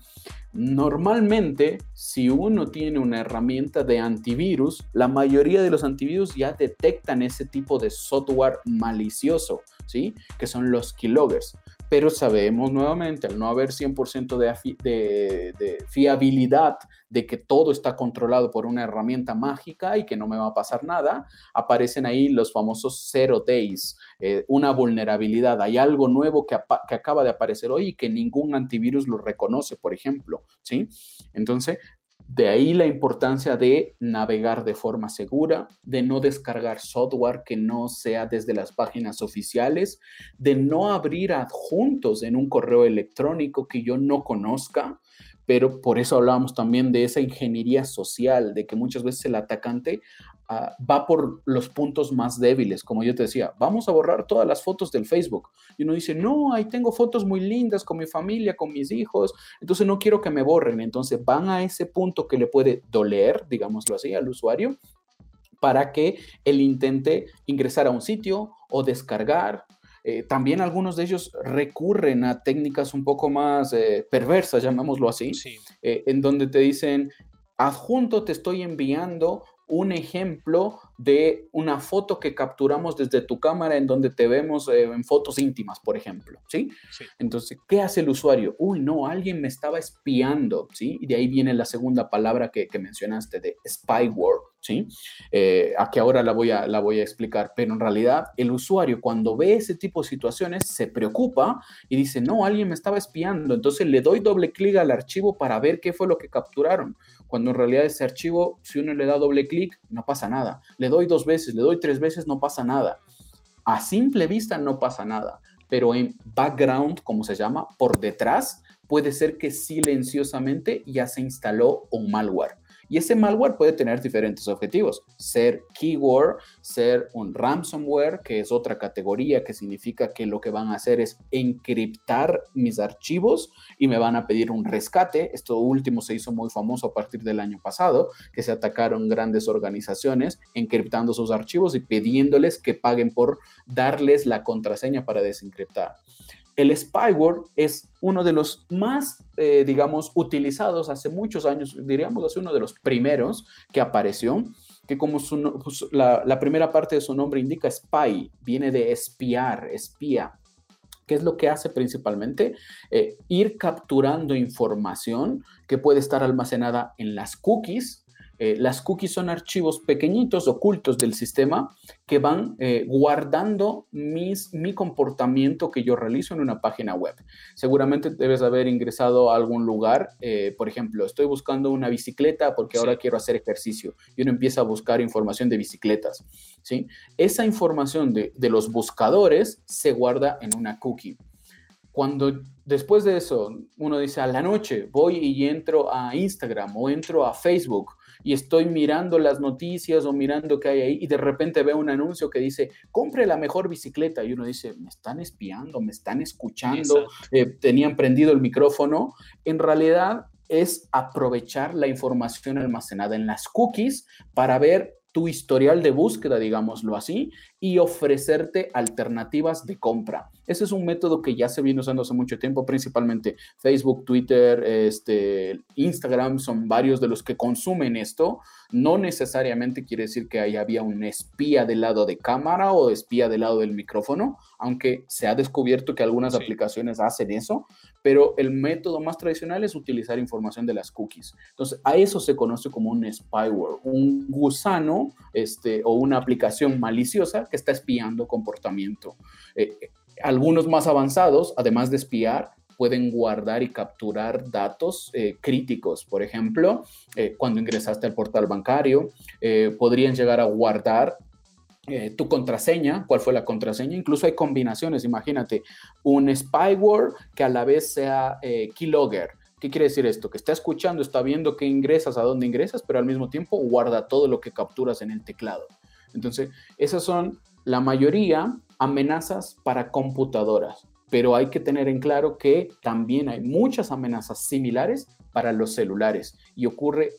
Normalmente, si uno tiene una herramienta de antivirus, la mayoría de los antivirus ya detectan ese tipo de software malicioso, ¿sí? Que son los keyloggers pero sabemos nuevamente, al no haber 100% de, de, fiabilidad de que todo está controlado por una herramienta mágica y que no me va a pasar nada, aparecen ahí los famosos zero days, eh, una vulnerabilidad, hay algo nuevo que, que, acaba de aparecer hoy y que ningún antivirus lo reconoce, por ejemplo, ¿sí? Entonces, De ahí la importancia de navegar de forma segura, de no descargar software que no sea desde las páginas oficiales, de no abrir adjuntos en un correo electrónico que yo no conozca, pero por eso hablábamos también de esa ingeniería social, de que muchas veces el atacante ah, va por los puntos más débiles, como yo te decía, vamos a borrar todas las fotos del Facebook. Y uno dice, no, ahí tengo fotos muy lindas con mi familia, con mis hijos, entonces no quiero que me borren. Entonces van a ese punto que le puede doler, digámoslo así, al usuario, para que él intente ingresar a un sitio o descargar eh, también algunos de ellos recurren a técnicas un poco más eh, perversas, llamémoslo así, eh, en donde te dicen, adjunto te estoy enviando un ejemplo de una foto que capturamos desde tu cámara en donde te vemos eh, en fotos íntimas, por ejemplo, ¿sí? Entonces, ¿qué hace el usuario? Uy, no, alguien me estaba espiando, ¿sí? Y de ahí viene la segunda palabra que, mencionaste de spyware, ¿sí? Eh, a que ahora la voy, a, la voy a explicar, pero en realidad el usuario cuando ve ese tipo de situaciones se preocupa y dice, no, alguien me estaba espiando, entonces le doy doble clic al archivo para ver qué fue lo que capturaron cuando en realidad ese archivo, si uno le da doble clic, no pasa nada. Le doy dos veces, le doy tres veces, no pasa nada. A simple vista no pasa nada, pero en background, como se llama, por detrás, puede ser que silenciosamente ya se instaló un malware. Y ese malware puede tener diferentes objetivos. Ser keyword, ser un ransomware, que es otra categoría que significa que lo que van a hacer es encriptar mis archivos y me van a pedir un rescate. Esto último se hizo muy famoso a partir del año pasado, que se atacaron grandes organizaciones encriptando sus archivos y pidiéndoles que paguen por darles la contraseña para desencriptar. El spyware es uno de los más, eh, digamos, utilizados hace muchos años, diríamos, hace uno de los primeros que apareció, que como pues, la, primera parte de su nombre indica, spy, viene de espiar, espía. ¿Qué es lo que hace principalmente? Eh, ir capturando información que puede estar almacenada en las cookies eh, las cookies son archivos pequeñitos, ocultos del sistema, que van eh, guardando mis, mi comportamiento que yo realizo en una página web. Seguramente debes haber ingresado a algún lugar, eh, por ejemplo, estoy buscando una bicicleta porque ahora quiero hacer ejercicio y uno empieza a buscar información de bicicletas. ¿sí? Esa información de, de los buscadores se guarda en una cookie cuando después de eso uno dice a la noche voy y entro a Instagram o entro a Facebook y estoy mirando las noticias o mirando qué hay ahí y de repente veo un anuncio que dice, compre la mejor bicicleta y uno dice, me están espiando, me están escuchando, eh, tenían prendido el micrófono. En realidad es aprovechar la información almacenada en las cookies para ver tu historial de búsqueda, digámoslo así, y ofrecerte alternativas de compra. Ese es un método que ya se viene usando hace mucho tiempo, principalmente Facebook, Twitter, este, Instagram, son varios de los que consumen esto. No necesariamente quiere decir que ahí había un espía del lado de cámara o espía del lado del micrófono, aunque se ha descubierto que algunas aplicaciones hacen eso, pero el método más tradicional es utilizar información de las cookies. Entonces, a eso se conoce como un spyware, un gusano este, o una aplicación maliciosa que está espiando comportamiento. Eh, algunos más avanzados, además de espiar, pueden guardar y capturar datos eh, críticos. Por ejemplo, eh, cuando ingresaste al portal bancario, podrían llegar a guardar tu contraseña, cuál fue la contraseña. Incluso hay combinaciones, imagínate, un spyware que a la vez sea keylogger. ¿Qué quiere decir esto? Que está escuchando, está viendo qué ingresas, a dónde ingresas, pero al mismo tiempo guarda todo lo que capturas en el teclado. Entonces, esas son la mayoría amenazas para computadoras, pero hay que tener en claro que también hay muchas amenazas similares para los celulares y ocurre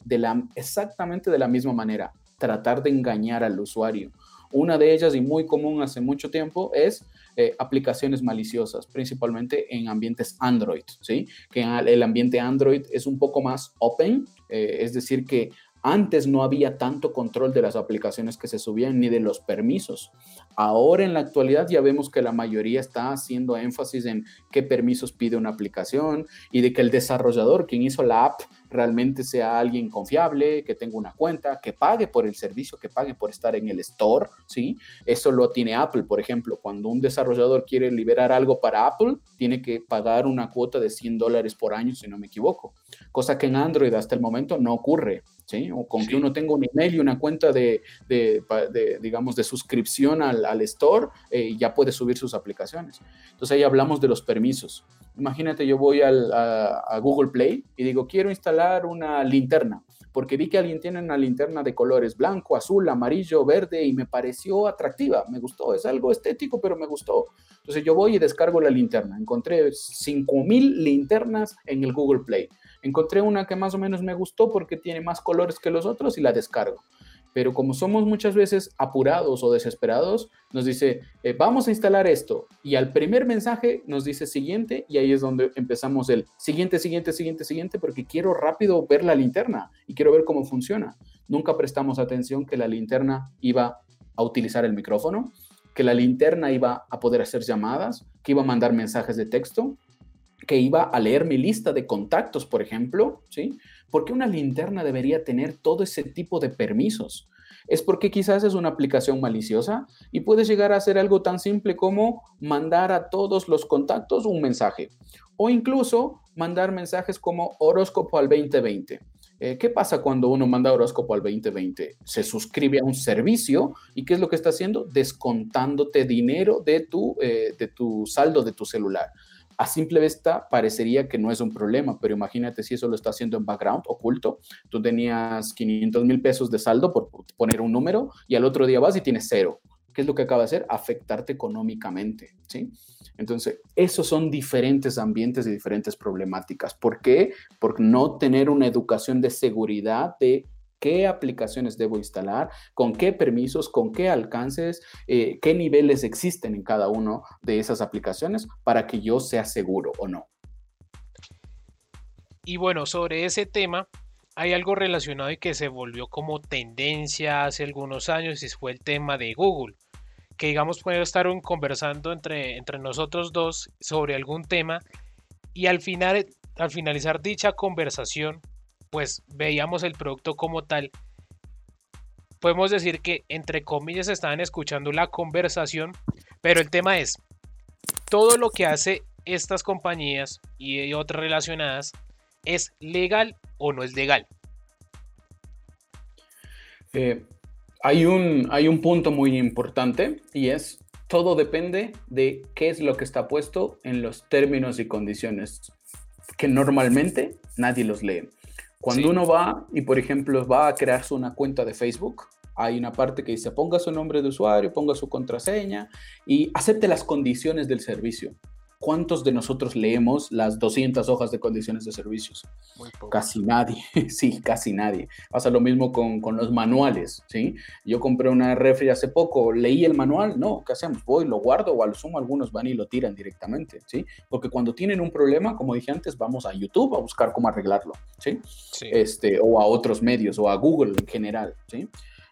exactamente de la misma manera, tratar de engañar al usuario. Una de ellas y muy común hace mucho tiempo es eh, aplicaciones maliciosas, principalmente en ambientes Android, ¿sí? Que el ambiente Android es un poco más open, eh, es decir, que antes no había tanto control de las aplicaciones que se subían ni de los permisos. Ahora en la actualidad ya vemos que la mayoría está haciendo énfasis en qué permisos pide una aplicación y de que el desarrollador, quien hizo la app, realmente sea alguien confiable, que tenga una cuenta, que pague por el servicio, que pague por estar en el store, ¿sí? Eso lo tiene Apple, por ejemplo. Cuando un desarrollador quiere liberar algo para Apple, tiene que pagar una cuota de 100 dólares por año, si no me equivoco. Cosa que en Android hasta el momento no ocurre, ¿sí? O con que uno tenga un email y una cuenta de, digamos, de suscripción al, al store, eh, ya puede subir sus aplicaciones. Entonces ahí hablamos de los permisos. Imagínate, yo voy a, Google Play y digo, quiero instalar una linterna, porque vi que alguien tiene una linterna de colores blanco, azul, amarillo, verde y me pareció atractiva, me gustó, es algo estético, pero me gustó. Entonces yo voy y descargo la linterna. Encontré 5000 linternas en el Google Play. Encontré una que más o menos me gustó porque tiene más colores que los otros y la descargo pero como somos muchas veces apurados o desesperados, nos dice, eh, vamos a instalar esto. Y al primer mensaje nos dice siguiente y ahí es donde empezamos el siguiente, siguiente, siguiente, siguiente, porque quiero rápido ver la linterna y quiero ver cómo funciona. Nunca prestamos atención que la linterna iba a utilizar el micrófono, que la linterna iba a poder hacer llamadas, que iba a mandar mensajes de texto, que iba a leer mi lista de contactos, por ejemplo, ¿sí? ¿Por qué una linterna debería tener todo ese tipo de permisos? Es porque quizás es una aplicación maliciosa y puede llegar a ser algo tan simple como mandar a todos los contactos un mensaje o incluso mandar mensajes como horóscopo al 2020. Eh, ¿Qué pasa cuando uno manda horóscopo al 2020? Se suscribe a un servicio y ¿qué es lo que está haciendo? Descontándote dinero de tu, eh, de tu saldo de tu celular a simple vista parecería que no es un problema, pero imagínate si eso lo está haciendo en background, oculto. Tú tenías 500 mil pesos de saldo por poner un número y al otro día vas y tienes cero. ¿Qué es lo que acaba de hacer? Afectarte económicamente, ¿sí? Entonces, esos son diferentes ambientes y diferentes problemáticas. ¿Por qué? Por no tener una educación de seguridad de qué aplicaciones debo instalar, con qué permisos, con qué alcances, eh, qué niveles existen en cada uno de esas aplicaciones para que yo sea seguro o no. Y bueno, sobre ese tema, hay algo relacionado y que se volvió como tendencia hace algunos años y fue el tema de Google. Que digamos puede estar conversando entre, entre nosotros dos sobre algún tema y al final, al finalizar dicha conversación, pues veíamos el producto como tal, podemos decir que entre comillas estaban escuchando la conversación, pero el tema es, todo lo que hace estas compañías y otras relacionadas es legal o no es legal. Eh, hay, un, hay un punto muy importante y es, todo depende de qué es lo que está puesto en los términos y condiciones que normalmente nadie los lee. Cuando uno va y, por ejemplo, va a crearse una cuenta de Facebook, hay una parte que dice ponga su nombre de usuario, ponga su contraseña y acepte las condiciones del servicio. ¿Cuántos de nosotros leemos las 200 hojas de condiciones de servicios? Casi nadie, sí, casi nadie. Pasa lo mismo con, con, los manuales, ¿sí? Yo compré una refri hace poco, leí el manual, no, ¿qué hacemos? Voy, lo guardo o al sumo algunos van y lo tiran directamente, ¿sí? Porque cuando tienen un problema, como dije antes, vamos a YouTube a buscar cómo arreglarlo, ¿sí? sí. Este, o a otros medios o a Google en general, ¿sí?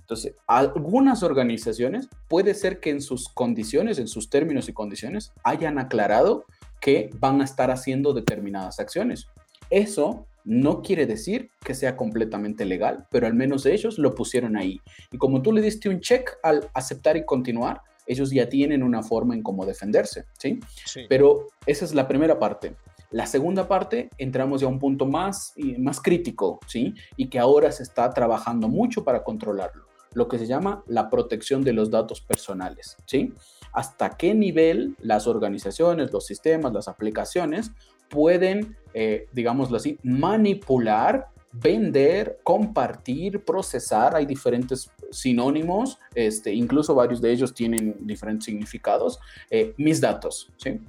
Entonces, algunas organizaciones puede ser que en sus condiciones, en sus términos y condiciones, hayan aclarado que van a estar haciendo determinadas acciones. Eso no quiere decir que sea completamente legal, pero al menos ellos lo pusieron ahí. Y como tú le diste un check al aceptar y continuar, ellos ya tienen una forma en cómo defenderse, ¿sí? sí. Pero esa es la primera parte. La segunda parte, entramos ya a un punto más, más crítico, ¿sí? Y que ahora se está trabajando mucho para controlarlo lo que se llama la protección de los datos personales, ¿sí? Hasta qué nivel las organizaciones, los sistemas, las aplicaciones pueden, eh, digámoslo así, manipular, vender, compartir, procesar. Hay diferentes sinónimos, este, incluso varios de ellos tienen diferentes significados. Eh, mis datos, ¿sí?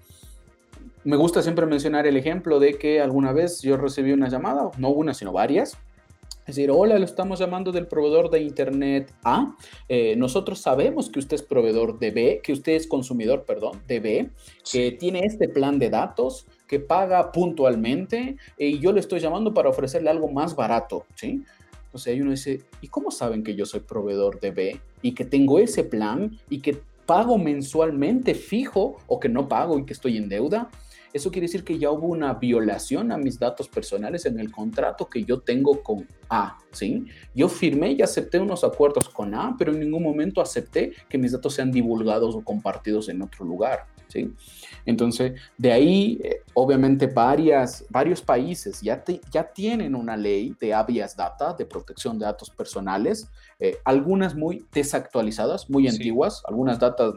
Me gusta siempre mencionar el ejemplo de que alguna vez yo recibí una llamada, no una, sino varias, es decir, hola, lo estamos llamando del proveedor de Internet A. Eh, nosotros sabemos que usted es proveedor de B, que usted es consumidor, perdón, de B, que tiene este plan de datos, que paga puntualmente y yo le estoy llamando para ofrecerle algo más barato, ¿sí? Entonces ahí uno dice, ¿y cómo saben que yo soy proveedor de B y que tengo ese plan y que pago mensualmente fijo o que no pago y que estoy en deuda? Eso quiere decir que ya hubo una violación a mis datos personales en el contrato que yo tengo con A, ¿sí? Yo firmé y acepté unos acuerdos con A, pero en ningún momento acepté que mis datos sean divulgados o compartidos en otro lugar, ¿sí? Entonces, de ahí, eh, obviamente, varias, varios países ya, ya tienen una ley de habeas data, de protección de datos personales, eh, algunas muy desactualizadas, muy antiguas, algunas datas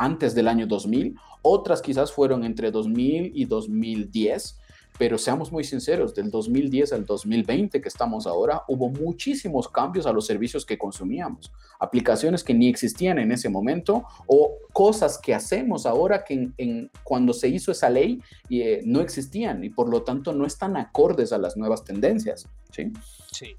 antes del año 2000, otras quizás fueron entre 2000 y 2010, pero seamos muy sinceros, del 2010 al 2020 que estamos ahora, hubo muchísimos cambios a los servicios que consumíamos, aplicaciones que ni existían en ese momento o cosas que hacemos ahora que en, cuando se hizo esa ley eh, no existían y por lo tanto no están acordes a las nuevas tendencias. ¿sí? Sí.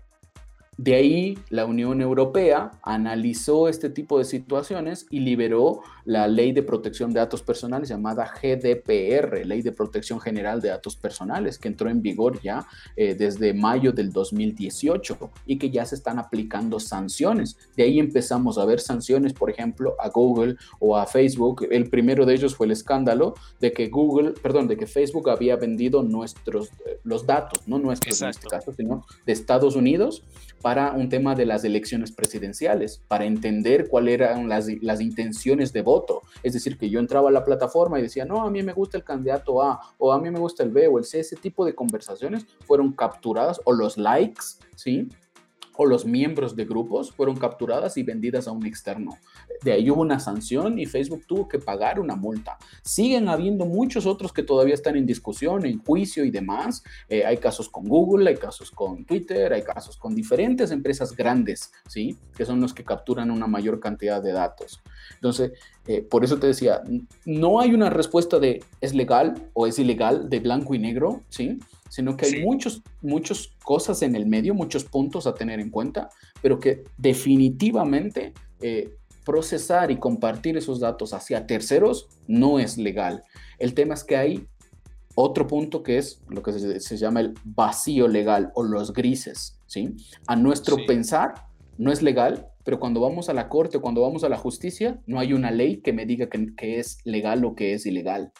De ahí la Unión Europea analizó este tipo de situaciones y liberó la Ley de Protección de Datos Personales llamada GDPR, Ley de Protección General de Datos Personales, que entró en vigor ya eh, desde mayo del 2018 y que ya se están aplicando sanciones. De ahí empezamos a ver sanciones, por ejemplo, a Google o a Facebook. El primero de ellos fue el escándalo de que Google, perdón, de que Facebook había vendido nuestros, eh, los datos, no nuestros en este caso, sino de Estados Unidos para un tema de las elecciones presidenciales, para entender cuáles eran las, las, intenciones de voto. Es decir, que yo entraba a la plataforma y decía, no, a mí me gusta el candidato A, o a mí me gusta el B o el C. Ese tipo de conversaciones fueron capturadas, o los likes, ¿sí? O los miembros de grupos fueron capturadas y vendidas a un externo. De ahí hubo una sanción y Facebook tuvo que pagar una multa. Siguen habiendo muchos otros que todavía están en discusión, en juicio y demás. Eh, hay casos con Google, hay casos con Twitter, hay casos con diferentes empresas grandes, ¿sí? Que son los que capturan una mayor cantidad de datos. Entonces, eh, por eso te decía, no hay una respuesta de es legal o es ilegal de blanco y negro, ¿sí? sino que hay muchos, muchas cosas en el medio, muchos puntos a tener en cuenta, pero que definitivamente eh, procesar y compartir esos datos hacia terceros no es legal. El tema es que hay otro punto que es lo que se, llama el vacío legal o los grises, ¿sí? A nuestro pensar no es legal, pero cuando vamos a la corte o cuando vamos a la justicia, no hay una ley que me diga que, es legal o que es ilegal.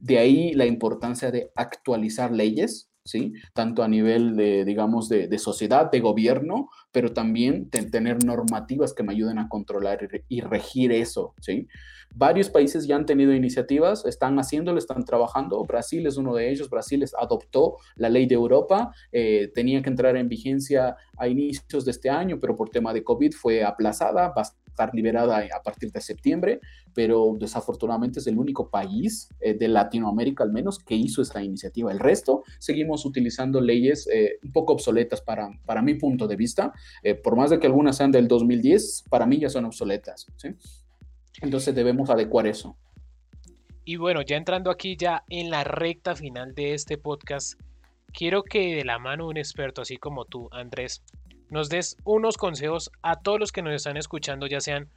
De ahí la importancia de actualizar leyes, ¿sí? Tanto a nivel de, digamos, de, sociedad, de gobierno, pero también tener normativas que me ayuden a controlar y, regir eso, ¿sí? Varios países ya han tenido iniciativas, están haciéndolo, están trabajando. Brasil es uno de ellos. Brasil adoptó la ley de Europa. Eh, tenía que entrar en vigencia a inicios de este año, pero por tema de COVID fue aplazada estar liberada a partir de septiembre, pero desafortunadamente es el único país eh, de Latinoamérica al menos que hizo esta iniciativa. El resto seguimos utilizando leyes eh, un poco obsoletas para, para mi punto de vista, eh, por más de que algunas sean del 2010, para mí ya son obsoletas. ¿sí? Entonces debemos adecuar eso. Y bueno, ya entrando aquí ya en la recta final de este podcast, quiero que de la mano un experto así como tú, Andrés, nos des unos consejos a todos los que nos están escuchando, ya sean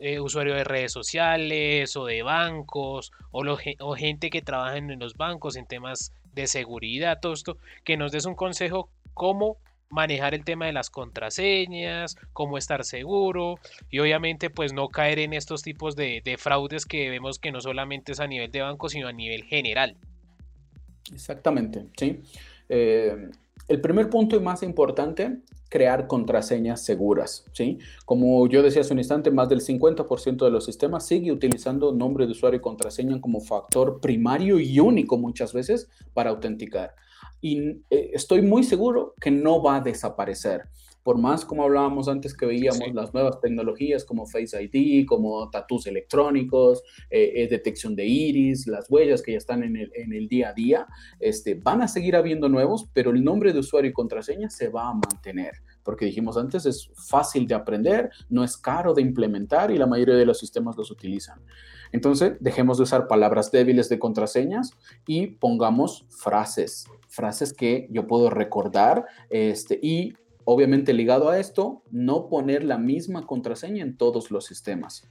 eh, usuarios de redes sociales o de bancos o, o gente que trabaja en los bancos en temas de seguridad, todo esto, que nos des un consejo cómo manejar el tema de las contraseñas, cómo estar seguro y obviamente pues no caer en estos tipos de, fraudes que vemos que no solamente es a nivel de banco sino a nivel general. Exactamente, sí. Eh, el primer punto y más importante, crear contraseñas seguras, ¿sí? Como yo decía hace un instante, más del 50% de los sistemas sigue utilizando nombre de usuario y contraseña como factor primario y único muchas veces para autenticar. Y eh, estoy muy seguro que no va a desaparecer. Por más como hablábamos antes que veíamos las nuevas tecnologías como Face ID, como tatús electrónicos, eh, eh, detección de iris, las huellas que ya están en el, en el, día a día, este, van a seguir habiendo nuevos, pero el nombre de usuario y contraseña se va a mantener, porque dijimos antes, es fácil de aprender, no es caro de implementar y la mayoría de los sistemas los utilizan. Entonces, dejemos de usar palabras débiles de contraseñas y pongamos frases, frases que yo puedo recordar este, y Obviamente ligado a esto, no poner la misma contraseña en todos los sistemas.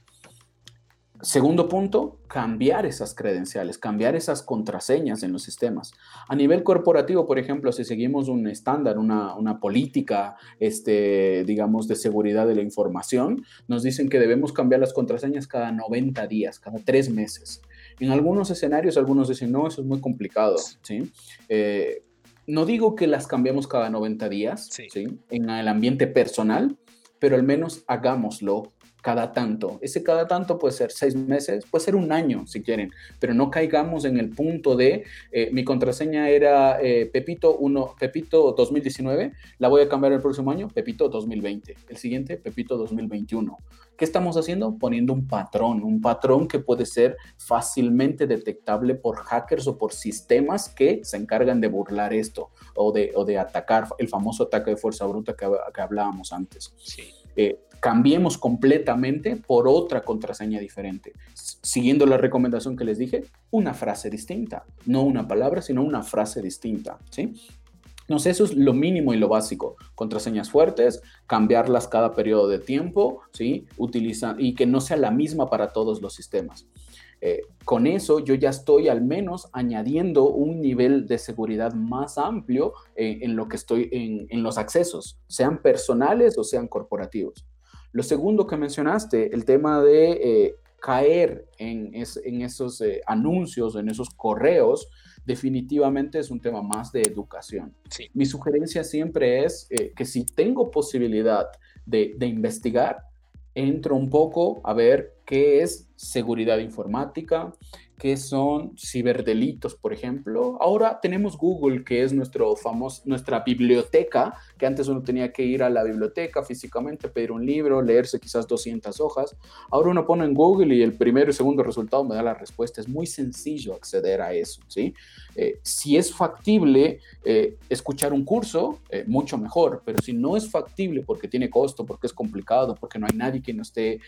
Segundo punto, cambiar esas credenciales, cambiar esas contraseñas en los sistemas. A nivel corporativo, por ejemplo, si seguimos un estándar, una, política, este, digamos, de seguridad de la información, nos dicen que debemos cambiar las contraseñas cada 90 días, cada tres meses. En algunos escenarios, algunos dicen, no, eso es muy complicado, ¿sí? Eh, no digo que las cambiemos cada 90 días, ¿sí? En el ambiente personal, pero al menos hagámoslo cada tanto. Ese cada tanto puede ser seis meses, puede ser un año si quieren, pero no caigamos en el punto de eh, mi contraseña era eh, Pepito 1, Pepito 2019, la voy a cambiar el próximo año, Pepito 2020, el siguiente Pepito 2021. ¿Qué estamos haciendo? Poniendo un patrón, un patrón que puede ser fácilmente detectable por hackers o por sistemas que se encargan de burlar esto o de, o de atacar el famoso ataque de fuerza bruta que, que hablábamos antes. Sí. Eh, cambiemos completamente por otra contraseña diferente. Siguiendo la recomendación que les dije, una frase distinta, no una palabra, sino una frase distinta, ¿sí? Sé, eso es lo mínimo y lo básico. Contraseñas fuertes, cambiarlas cada periodo de tiempo, ¿sí? Utiliza, y que no sea la misma para todos los sistemas. Eh, con eso yo ya estoy al menos añadiendo un nivel de seguridad más amplio eh, en lo que estoy en, en los accesos, sean personales o sean corporativos. Lo segundo que mencionaste, el tema de eh, caer en, esos anuncios, en esos correos, definitivamente es un tema más de educación. Mi sugerencia siempre es que si tengo posibilidad de, de investigar, entro un poco a ver qué es seguridad informática, qué son ciberdelitos, por ejemplo. Ahora tenemos Google, que es nuestro famoso, nuestra biblioteca, que antes uno tenía que ir a la biblioteca físicamente, pedir un libro, leerse quizás 200 hojas. Ahora uno pone en Google y el primero y segundo resultado me da la respuesta. Es muy sencillo acceder a eso, ¿sí? Eh, si es factible eh, escuchar un curso, eh, mucho mejor, pero si no es factible porque tiene costo, porque es complicado, porque no hay nadie que nos esté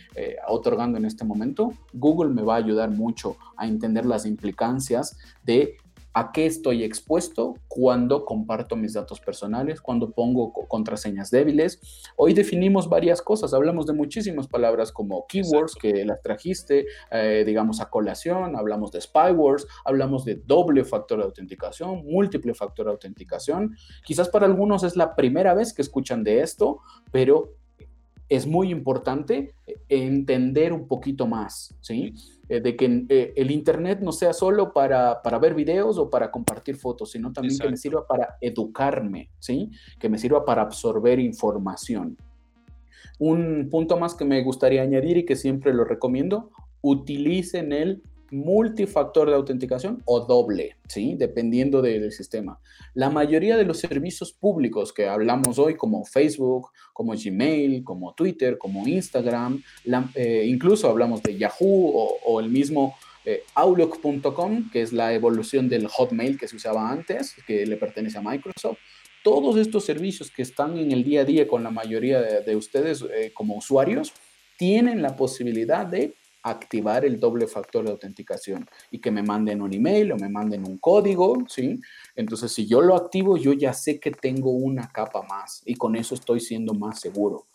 otorgando en este momento, Google me va a ayudar mucho a entender las implicancias de a qué estoy expuesto cuando comparto mis datos personales, cuando pongo contraseñas débiles. Hoy definimos varias cosas, hablamos de muchísimas palabras como keywords que las trajiste, eh, digamos, a colación, hablamos de spywords, hablamos de doble factor de autenticación, múltiple factor de autenticación. Quizás para algunos es la primera vez que escuchan de esto, pero es muy importante entender un poquito más, ¿sí? Eh, de que eh, el Internet no sea solo para, ver videos o para compartir fotos, sino también que me sirva para educarme, ¿sí? Que me sirva para absorber información. Un punto más que me gustaría añadir y que siempre lo recomiendo, utilicen el multifactor de autenticación o doble, ¿sí? dependiendo del sistema. La mayoría de los servicios públicos que hablamos hoy, como Facebook, como Gmail, como Twitter, como Instagram, eh, incluso hablamos de Yahoo o, el mismo eh, Outlook.com, que es la evolución del Hotmail que se usaba antes, que le pertenece a Microsoft. Todos estos servicios que están en el día a día con la mayoría de, ustedes eh, como usuarios, tienen la posibilidad de activar el doble factor de autenticación y que me manden un email o me manden un código, ¿sí? Entonces, si yo lo activo, yo ya sé que tengo una capa más y con eso estoy siendo más seguro.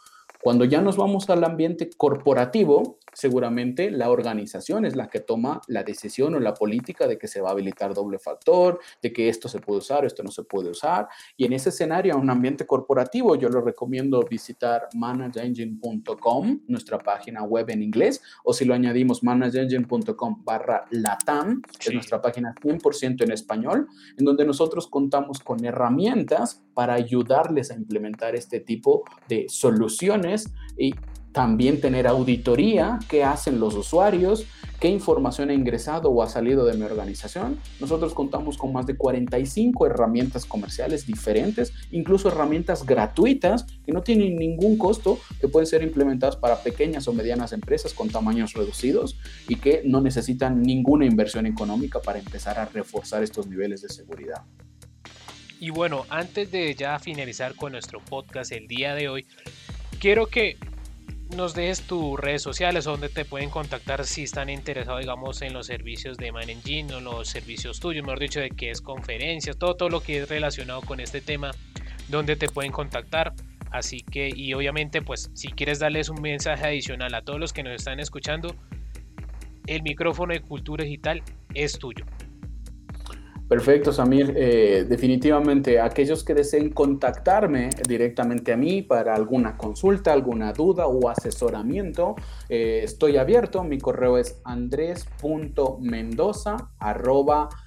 Cuando ya nos vamos al ambiente corporativo, seguramente la organización es la que toma la decisión o la política de que se va a habilitar doble factor, de que esto se puede usar, esto no se puede usar. Y en ese escenario, en un ambiente corporativo, yo lo recomiendo visitar manageengine.com, nuestra página web en inglés, o si lo añadimos, manageengine.com barra latam, es nuestra página 100% en español, en donde nosotros contamos con herramientas para ayudarles a implementar este tipo de soluciones y también tener auditoría, qué hacen los usuarios, qué información ha ingresado o ha salido de mi organización. Nosotros contamos con más de 45 herramientas comerciales diferentes, incluso herramientas gratuitas que no tienen ningún costo, que pueden ser implementadas para pequeñas o medianas empresas con tamaños reducidos y que no necesitan ninguna inversión económica para empezar a reforzar estos niveles de seguridad. Y bueno, antes de ya finalizar con nuestro podcast el día de hoy, quiero que nos dejes tus redes sociales donde te pueden contactar si están interesados, digamos, en los servicios de Man Engine o los servicios tuyos, mejor dicho, de qué es conferencias, todo, todo lo que es relacionado con este tema, donde te pueden contactar. Así que, y obviamente, pues, si quieres darles un mensaje adicional a todos los que nos están escuchando, el micrófono de Cultura Digital es tuyo. Perfecto, Samir. Eh, definitivamente, aquellos que deseen contactarme directamente a mí para alguna consulta, alguna duda o asesoramiento, eh, estoy abierto. Mi correo es andres.mendoza.manage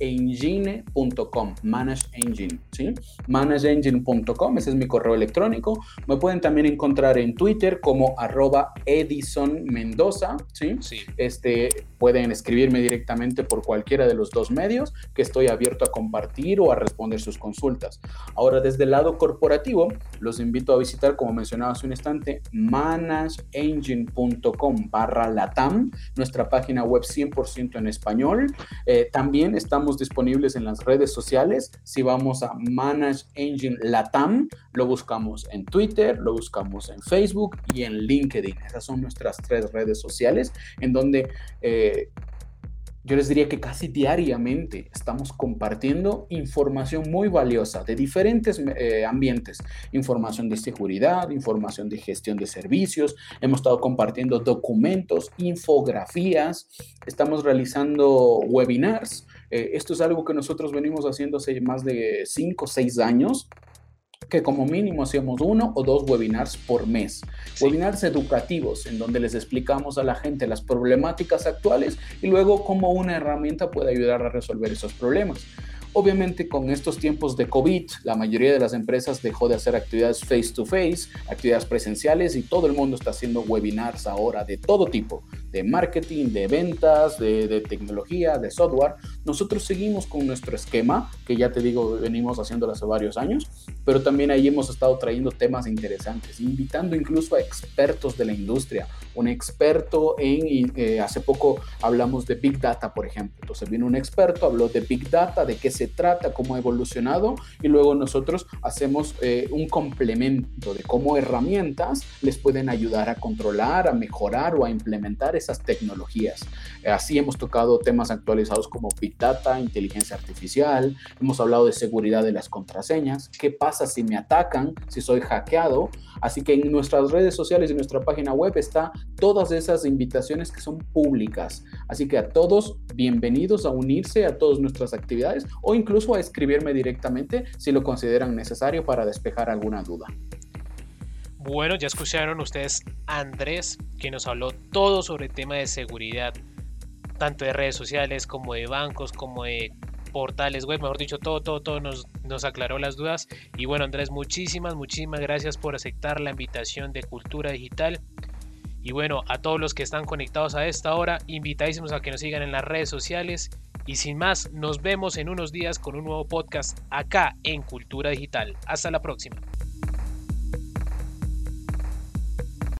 engine.com, Manage Engine, ¿sí? ManageEngine.com, ese es mi correo electrónico. Me pueden también encontrar en Twitter como arroba Edison Mendoza, ¿sí? sí. Este, pueden escribirme directamente por cualquiera de los dos medios, que estoy abierto a compartir o a responder sus consultas. Ahora, desde el lado corporativo, los invito a visitar, como mencionaba hace un instante, manageengine.com barra latam, nuestra página web 100% en español. Eh, también estamos disponibles en las redes sociales. Si vamos a Manage Engine Latam, lo buscamos en Twitter, lo buscamos en Facebook y en LinkedIn. Esas son nuestras tres redes sociales en donde eh, yo les diría que casi diariamente estamos compartiendo información muy valiosa de diferentes eh, ambientes, información de seguridad, información de gestión de servicios, hemos estado compartiendo documentos, infografías, estamos realizando webinars. Eh, esto es algo que nosotros venimos haciendo hace más de 5 o 6 años que como mínimo hacemos uno o dos webinars por mes. Webinars educativos en donde les explicamos a la gente las problemáticas actuales y luego cómo una herramienta puede ayudar a resolver esos problemas. Obviamente con estos tiempos de COVID, la mayoría de las empresas dejó de hacer actividades face to face, actividades presenciales y todo el mundo está haciendo webinars ahora de todo tipo, de marketing, de ventas, de, tecnología, de software. Nosotros seguimos con nuestro esquema, que ya te digo, venimos haciéndolo hace varios años, pero también ahí hemos estado trayendo temas interesantes, invitando incluso a expertos de la industria. Un experto en, eh, hace poco hablamos de Big Data, por ejemplo. Entonces vino un experto, habló de Big Data, de qué se trata, cómo ha evolucionado y luego nosotros hacemos eh, un complemento de cómo herramientas les pueden ayudar a controlar, a mejorar o a implementar esas tecnologías. Así hemos tocado temas actualizados como Big Data, inteligencia artificial, hemos hablado de seguridad de las contraseñas, qué pasa si me atacan, si soy hackeado. Así que en nuestras redes sociales y nuestra página web está todas esas invitaciones que son públicas. Así que a todos, bienvenidos a unirse a todas nuestras actividades o incluso a escribirme directamente si lo consideran necesario para despejar alguna duda. Bueno, ya escucharon ustedes a Andrés, que nos habló todo sobre el tema de seguridad, tanto de redes sociales como de bancos, como de portales web, mejor dicho, todo, todo, todo nos, nos aclaró las dudas. Y bueno, Andrés, muchísimas, muchísimas gracias por aceptar la invitación de Cultura Digital. Y bueno, a todos los que están conectados a esta hora, invitadísimos a que nos sigan en las redes sociales. Y sin más, nos vemos en unos días con un nuevo podcast acá en Cultura Digital. Hasta la próxima.